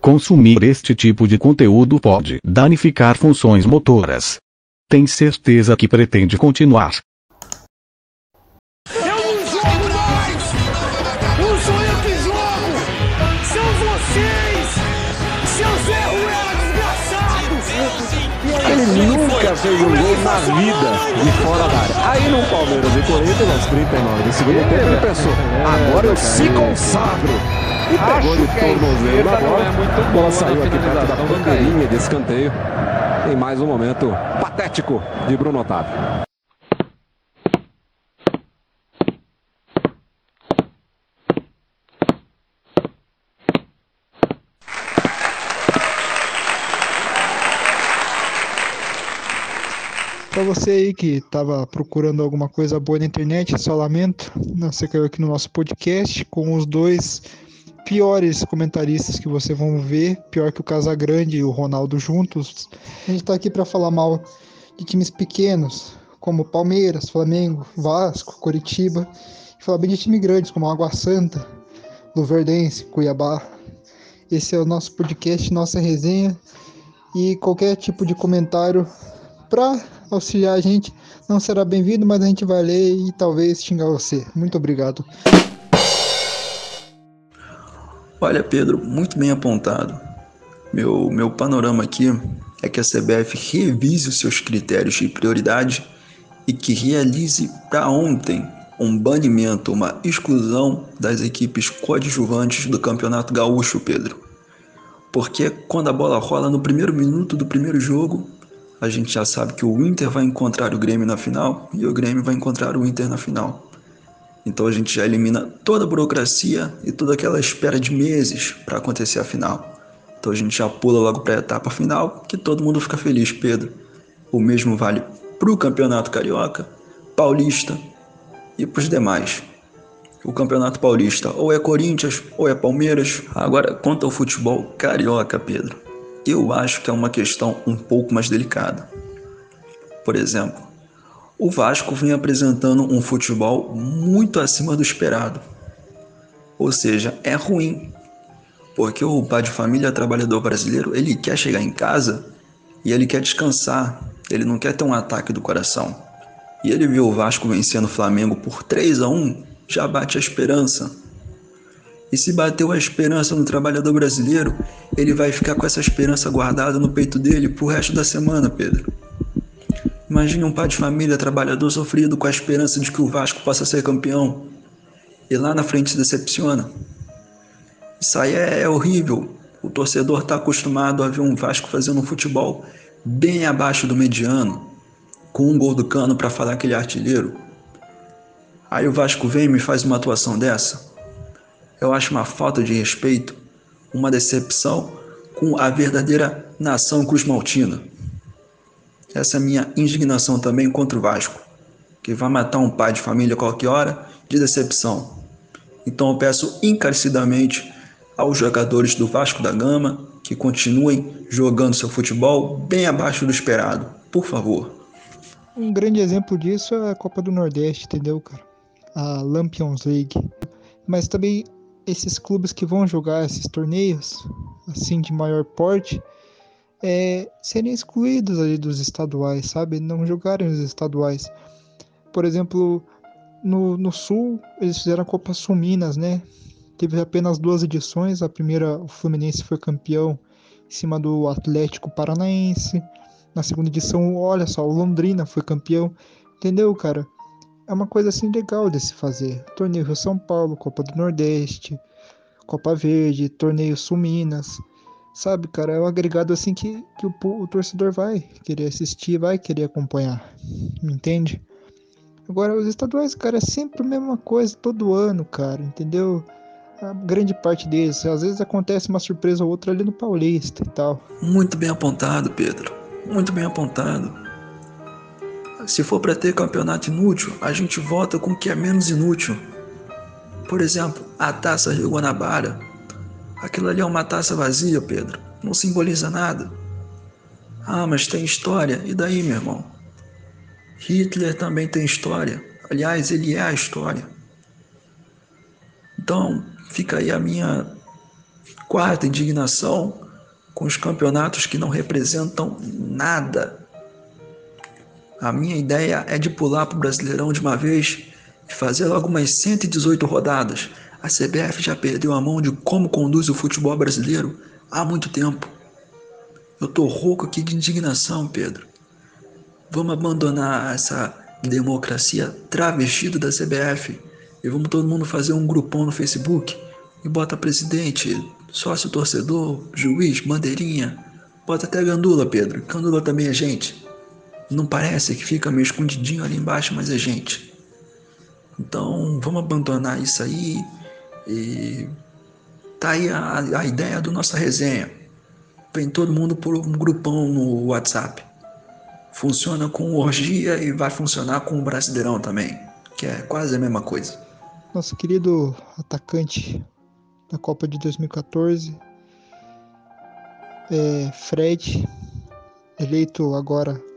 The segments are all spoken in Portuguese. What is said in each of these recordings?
Consumir este tipo de conteúdo pode danificar funções motoras. Tem certeza que pretende continuar fez um gol na vida de fora da área. Aí no Palmeiras e Corinthians, aos 39 do segundo tempo, ele pensou, agora eu se consagro. E pegou de tornozelo na bola. A bola saiu aqui perto da bandeirinha de escanteio. Em mais um momento patético de Bruno Otávio. Pra você aí que tava procurando alguma coisa boa na internet, só lamento. Você caiu aqui no nosso podcast com os dois piores comentaristas que vocês vão ver, pior que o Casagrande e o Ronaldo juntos. A gente tá aqui para falar mal de times pequenos, como Palmeiras, Flamengo, Vasco, Coritiba, e falar bem de times grandes como Água Santa, Luverdense, Cuiabá. Esse é o nosso podcast, nossa resenha e qualquer tipo de comentário para auxiliar a gente não será bem-vindo, mas a gente vai ler e talvez xingar você. Muito obrigado. Olha, Pedro, muito bem apontado. Meu, meu panorama aqui é que a CBF revise os seus critérios e prioridade e que realize para ontem um banimento, uma exclusão das equipes coadjuvantes do Campeonato Gaúcho, Pedro. Porque quando a bola rola no primeiro minuto do primeiro jogo, a gente já sabe que o Inter vai encontrar o Grêmio na final e o Grêmio vai encontrar o Inter na final. Então a gente já elimina toda a burocracia e toda aquela espera de meses para acontecer a final. Então a gente já pula logo para a etapa final, que todo mundo fica feliz, Pedro. O mesmo vale para o Campeonato Carioca, Paulista e para os demais. O Campeonato Paulista ou é Corinthians ou é Palmeiras. Agora, quanto ao futebol carioca, Pedro, eu acho que é uma questão um pouco mais delicada. Por exemplo, o Vasco vem apresentando um futebol muito acima do esperado. Ou seja, é ruim. Porque o pai de família trabalhador brasileiro, ele quer chegar em casa e ele quer descansar, ele não quer ter um ataque do coração. E ele viu o Vasco vencendo o Flamengo por 3 a 1, já bate a esperança. E se bateu a esperança no trabalhador brasileiro, ele vai ficar com essa esperança guardada no peito dele pro resto da semana, Pedro. Imagine um pai de família trabalhador sofrido com a esperança de que o Vasco possa ser campeão e lá na frente se decepciona. Isso aí é, horrível. O torcedor está acostumado a ver um Vasco fazendo um futebol bem abaixo do mediano, com um gol do cano para falar que ele é artilheiro. Aí o Vasco vem e me faz uma atuação dessa. Eu acho uma falta de respeito, uma decepção com a verdadeira nação Cruz Maltina. Essa é a minha indignação também contra o Vasco, que vai matar um pai de família a qualquer hora de decepção. Então eu peço encarecidamente aos jogadores do Vasco da Gama que continuem jogando seu futebol bem abaixo do esperado, por favor. Um grande exemplo disso é a Copa do Nordeste, entendeu, cara? A Lampions League. Mas também esses clubes que vão jogar esses torneios, assim, de maior porte, é, serem excluídos ali dos estaduais, sabe? Não jogarem os estaduais. Por exemplo, no, no Sul, eles fizeram a Copa Sul Minas, né? Teve apenas duas edições. A primeira, o Fluminense foi campeão em cima do Atlético Paranaense. Na segunda edição, olha só, o Londrina foi campeão. Entendeu, cara? É uma coisa assim legal de se fazer. Torneio Rio São Paulo, Copa do Nordeste, Copa Verde, Torneio Sul Minas. Sabe, cara, é um agregado assim que, que o, o torcedor vai querer assistir, vai querer acompanhar. Entende? Agora, os estaduais, cara, é sempre a mesma coisa todo ano, cara, entendeu? A grande parte deles, às vezes acontece uma surpresa ou outra ali no Paulista e tal. Muito bem apontado, Pedro. Muito bem apontado. Se for para ter campeonato inútil, a gente volta com o que é menos inútil. Por exemplo, a Taça Rio Guanabara. Aquilo ali é uma taça vazia, Pedro. Não simboliza nada. Ah, mas tem história. E daí, meu irmão? Hitler também tem história. Aliás, ele é a história. Então, fica aí a minha Quarta indignação com os campeonatos que não representam nada. A minha ideia é de pular para o Brasileirão de uma vez e fazer logo umas 118 rodadas. A CBF já perdeu a mão de como conduz o futebol brasileiro há muito tempo. Eu tô rouco aqui de indignação, Pedro. Vamos abandonar essa democracia travestida da CBF e vamos todo mundo fazer um grupão no Facebook e bota presidente, sócio torcedor, juiz, bandeirinha, bota até gandula, Pedro. Gandula também é gente. Não parece que fica meio escondidinho ali embaixo, mas é gente. Então vamos abandonar isso aí e tá aí a, a ideia do nossa resenha. Vem todo mundo por um grupão no WhatsApp. Funciona com orgia e vai funcionar com o Brasileirão também, que é quase a mesma coisa. Nosso querido atacante da Copa de 2014, é Fred, eleito agora.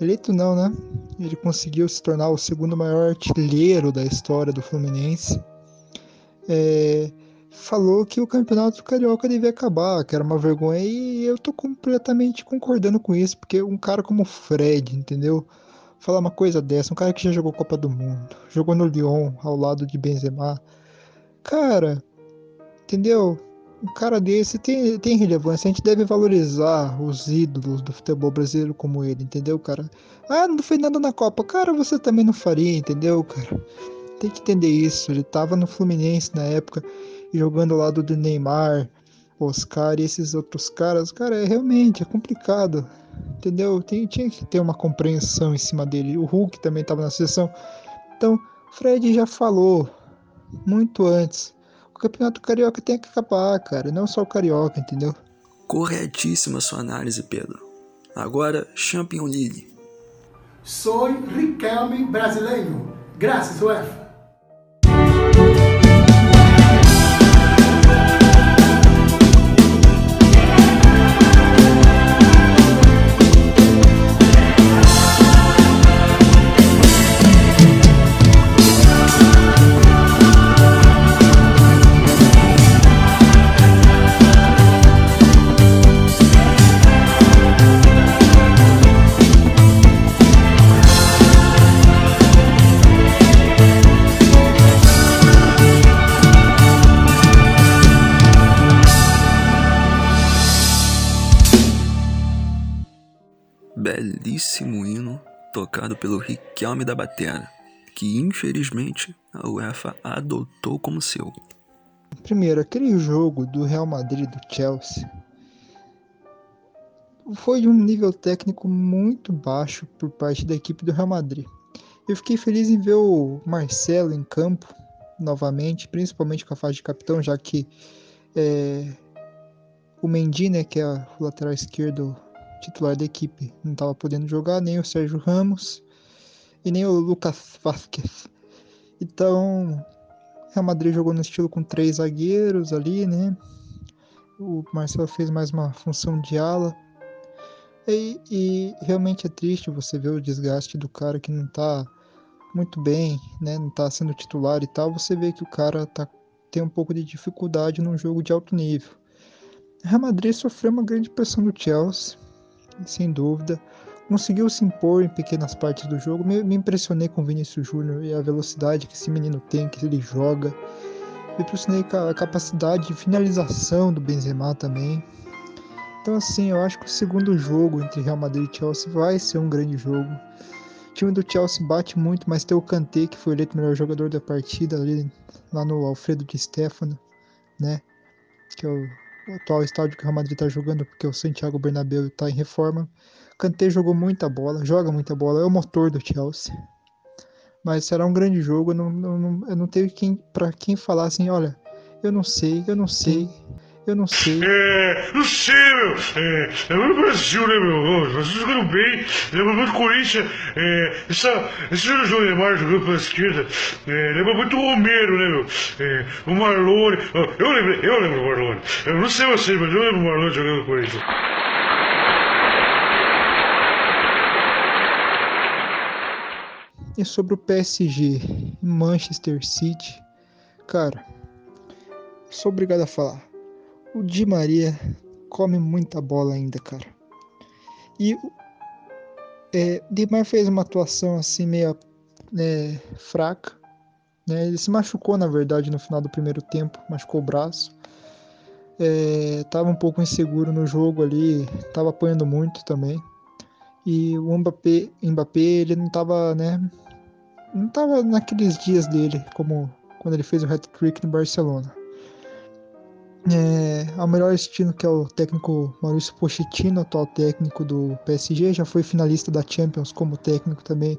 Eleito não, né? Ele conseguiu se tornar o segundo maior artilheiro da história do Fluminense. É, falou que o campeonato carioca devia acabar, que era uma vergonha, e eu tô completamente concordando com isso, porque um cara como o Fred, entendeu? Falar uma coisa dessa, um cara que já jogou Copa do Mundo, jogou no Lyon ao lado de Benzema. Cara, entendeu? Um cara desse tem, tem relevância, a gente deve valorizar os ídolos do futebol brasileiro como ele, entendeu, cara? Ah, não fez nada na Copa. Cara, você também não faria, entendeu, cara? Tem que entender isso. Ele tava no Fluminense na época jogando ao lado do Neymar, Oscar e esses outros caras, cara, é realmente é complicado, entendeu? Tem, tinha que ter uma compreensão em cima dele. O Hulk também estava na seleção. Então, Fred já falou muito antes. O campeonato carioca tem que acabar, cara, não só o carioca, entendeu? Corretíssima sua análise, Pedro. Agora, Champion League. Sou Riquelme brasileiro. Graças, UEFA. Belíssimo hino tocado pelo Riquelme da Batera, que infelizmente a UEFA adotou como seu. Primeiro, aquele jogo do Real Madrid do Chelsea foi de um nível técnico muito baixo por parte da equipe do Real Madrid. Eu fiquei feliz em ver o Marcelo em campo novamente, principalmente com a fase de capitão, já que é, o Mendy, né, que é o lateral esquerdo titular da equipe. Não estava podendo jogar nem o Sérgio Ramos e nem o Lucas Vasquez. Então, Real Madrid jogou no estilo com três zagueiros ali, né? O Marcelo fez mais uma função de ala. E, e, realmente é triste você ver o desgaste do cara que não tá muito bem, né? Não tá sendo titular e tal. Você vê que o cara tá, tem um pouco de dificuldade num jogo de alto nível. Real Madrid sofreu uma grande pressão do Chelsea sem dúvida. Conseguiu se impor em pequenas partes do jogo. Me, me impressionei com o Vinícius Júnior e a velocidade que esse menino tem, que ele joga. Me impressionei com a capacidade de finalização do Benzema também. Então, assim, eu acho que o segundo jogo entre Real Madrid e Chelsea vai ser um grande jogo. O time do Chelsea bate muito, mas tem o Kanté, que foi eleito o melhor jogador da partida ali, lá no Alfredo de Stefano, né? Que é o o atual estádio que o Real Madrid está jogando, porque o Santiago Bernabéu está em reforma. Kanté jogou muita bola, joga muita bola, é o motor do Chelsea. Mas será um grande jogo, eu não, não, eu não tenho quem, para quem falar assim, olha, eu não sei, eu não sei, eu não sei. É, não sei, meu. É, é o Brasil, né, meu? Nós jogando bem. Lembra muito Corinthians. É, essa, esse jogo do Neymar jogando pela esquerda. É, lembra muito o Romero, né, meu? É, o Marlone. Eu lembro, eu lembro do Marlone. Eu não sei vocês, mas eu lembro o Marlone jogando no Corinthians. E sobre o PSG Manchester City, cara, sou obrigado a falar o Di Maria come muita bola ainda, cara. E é, Neymar fez uma atuação assim meio é, fraca. Né? Ele se machucou, na verdade, no final do primeiro tempo, machucou o braço. É, tava um pouco inseguro no jogo ali, tava apanhando muito também. E o Mbappé, Mbappé ele não tava, né? Não tava naqueles dias dele, como quando ele fez o hat-trick no Barcelona. É, ao melhor estilo que é o técnico Maurício Pochettino, atual técnico do PSG, já foi finalista da Champions como técnico também,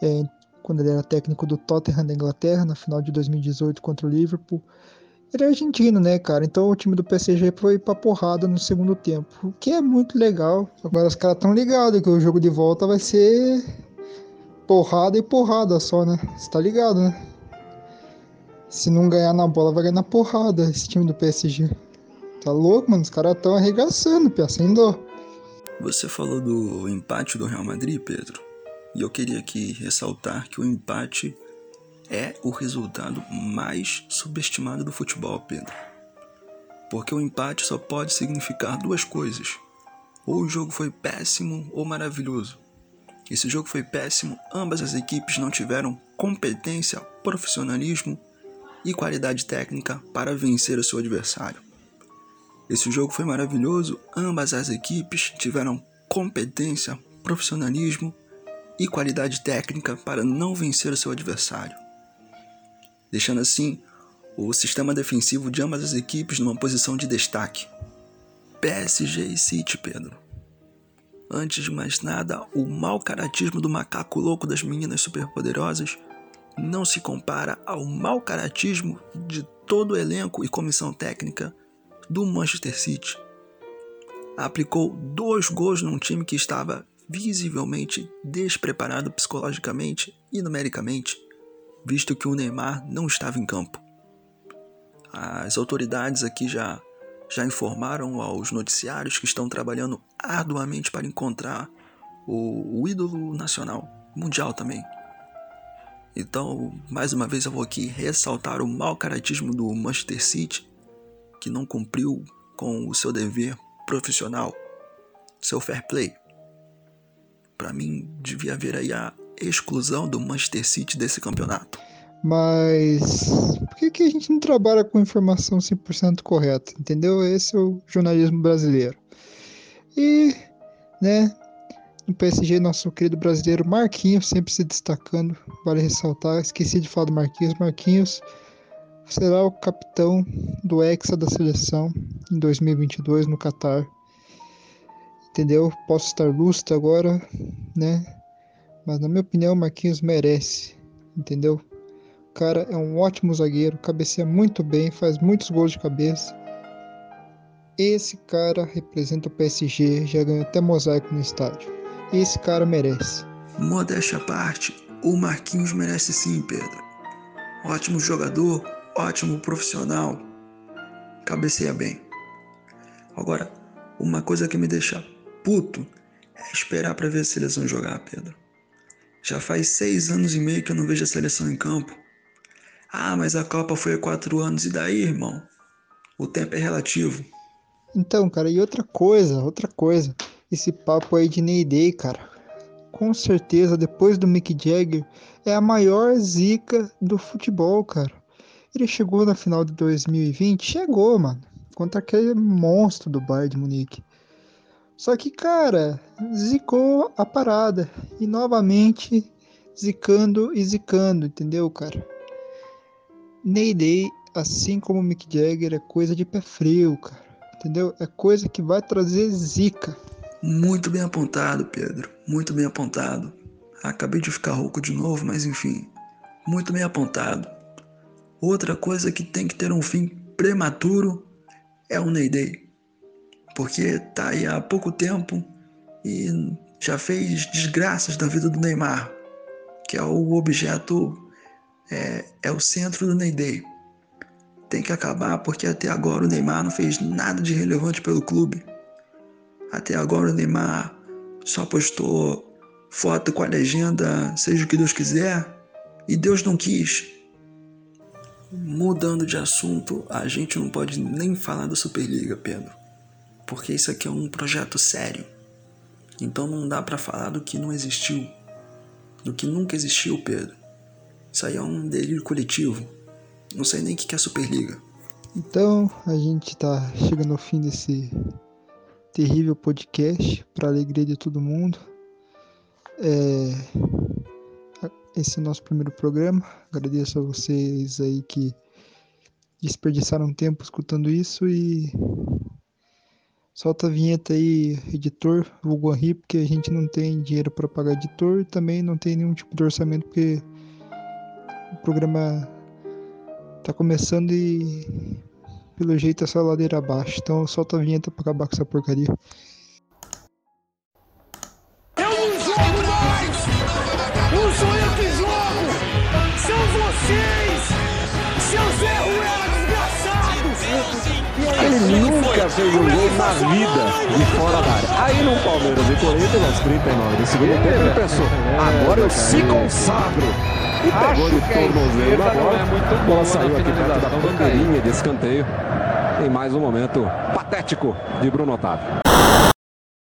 é, quando ele era técnico do Tottenham da Inglaterra, na final de 2018 contra o Liverpool. Ele é argentino, né, cara? Então o time do PSG foi pra porrada no segundo tempo, o que é muito legal. Agora os caras tão ligados que o jogo de volta vai ser porrada e porrada só, né? Você tá ligado, né? Se não ganhar na bola, vai ganhar na porrada esse time do PSG. Tá louco, mano? Os caras tão arregaçando, pia, sem dó. Você falou do empate do Real Madrid, Pedro. E eu queria aqui ressaltar que o empate é o resultado mais subestimado do futebol, Pedro. Porque o empate só pode significar duas coisas. Ou o jogo foi péssimo ou maravilhoso. Esse jogo foi péssimo, ambas as equipes não tiveram competência, profissionalismo e qualidade técnica para vencer o seu adversário. Esse jogo foi maravilhoso, ambas as equipes tiveram competência, profissionalismo e qualidade técnica para não vencer o seu adversário, deixando assim o sistema defensivo de ambas as equipes numa posição de destaque. PSG e City, Pedro. Antes de mais nada, o mau caratismo do macaco louco das meninas superpoderosas não se compara ao mau caratismo de todo o elenco e comissão técnica do Manchester City. Aplicou dois gols num time que estava visivelmente despreparado psicologicamente e numericamente, visto que o Neymar não estava em campo. As autoridades aqui já, já informaram aos noticiários que estão trabalhando arduamente para encontrar o, o ídolo nacional, mundial também, então, mais uma vez eu vou aqui ressaltar o mau caratismo do Manchester City, que não cumpriu com o seu dever profissional, seu fair play. Para mim, devia haver aí a exclusão do Manchester City desse campeonato. Mas por que, que a gente não trabalha com informação 100% correta? Entendeu? Esse é o jornalismo brasileiro. E, né, no PSG, nosso querido brasileiro Marquinhos sempre se destacando. Vale ressaltar, esqueci de falar do Marquinhos. Marquinhos será o capitão do Hexa da seleção em 2022 no Catar. Entendeu? Posso estar lúcido agora, né? Mas na minha opinião, Marquinhos merece. Entendeu? O cara é um ótimo zagueiro, cabeceia muito bem, faz muitos gols de cabeça. Esse cara representa o PSG, já ganhou até mosaico no estádio. Esse cara merece. Modéstia à parte, o Marquinhos merece sim, Pedro. Ótimo jogador, ótimo profissional. Cabeceia bem. Agora, uma coisa que me deixa puto é esperar para ver a seleção jogar, Pedro. Já faz seis anos e meio que eu não vejo a seleção em campo. Ah, mas a Copa foi há quatro anos, e daí, irmão? O tempo é relativo. Então, cara, e outra coisa, outra coisa esse papo aí de Ney Day, cara. Com certeza, depois do Mick Jagger, é a maior zica do futebol, cara. Ele chegou na final de 2020, chegou, mano, contra aquele monstro do Bayern de Munique. Só que, cara, zicou a parada e novamente zicando e zicando, entendeu, cara? Ney Day, assim como Mick Jagger, é coisa de pé frio, cara. Entendeu? É coisa que vai trazer zica. Muito bem apontado, Pedro. Muito bem apontado. Acabei de ficar rouco de novo, mas enfim. Muito bem apontado. Outra coisa que tem que ter um fim prematuro é o Ney Day. Porque tá aí há pouco tempo e já fez desgraças da vida do Neymar, que é o objeto, é, é o centro do Ney Day. Tem que acabar porque até agora o Neymar não fez nada de relevante pelo clube. Até agora o Neymar só postou foto com a legenda Seja o que Deus quiser e Deus não quis. Mudando de assunto, a gente não pode nem falar da Superliga, Pedro. Porque isso aqui é um projeto sério. Então não dá para falar do que não existiu. Do que nunca existiu, Pedro. Isso aí é um delírio coletivo. Não sei nem o que é Superliga. Então, a gente tá chegando ao fim desse terrível podcast, para alegria de todo mundo. É... Esse é o nosso primeiro programa. Agradeço a vocês aí que desperdiçaram tempo escutando isso e solta a vinheta aí, editor, vulgo Henri, porque a gente não tem dinheiro para pagar editor e também não tem nenhum tipo de orçamento porque o programa tá começando e pelo jeito é só ladeira abaixo. Então solta a vinheta pra acabar com essa porcaria. Eu não jogo mais! Não sou eu que jogo! São vocês! Nunca fez um gol na vida de fora da área. Aí no Palmeiras e Corinthians, aos 39 do segundo tempo, ele pensou: agora eu se consagro. E pegou de tornozelo na bola. A bola saiu aqui perto da bandeirinha de escanteio. Em mais um momento patético de Bruno Otávio.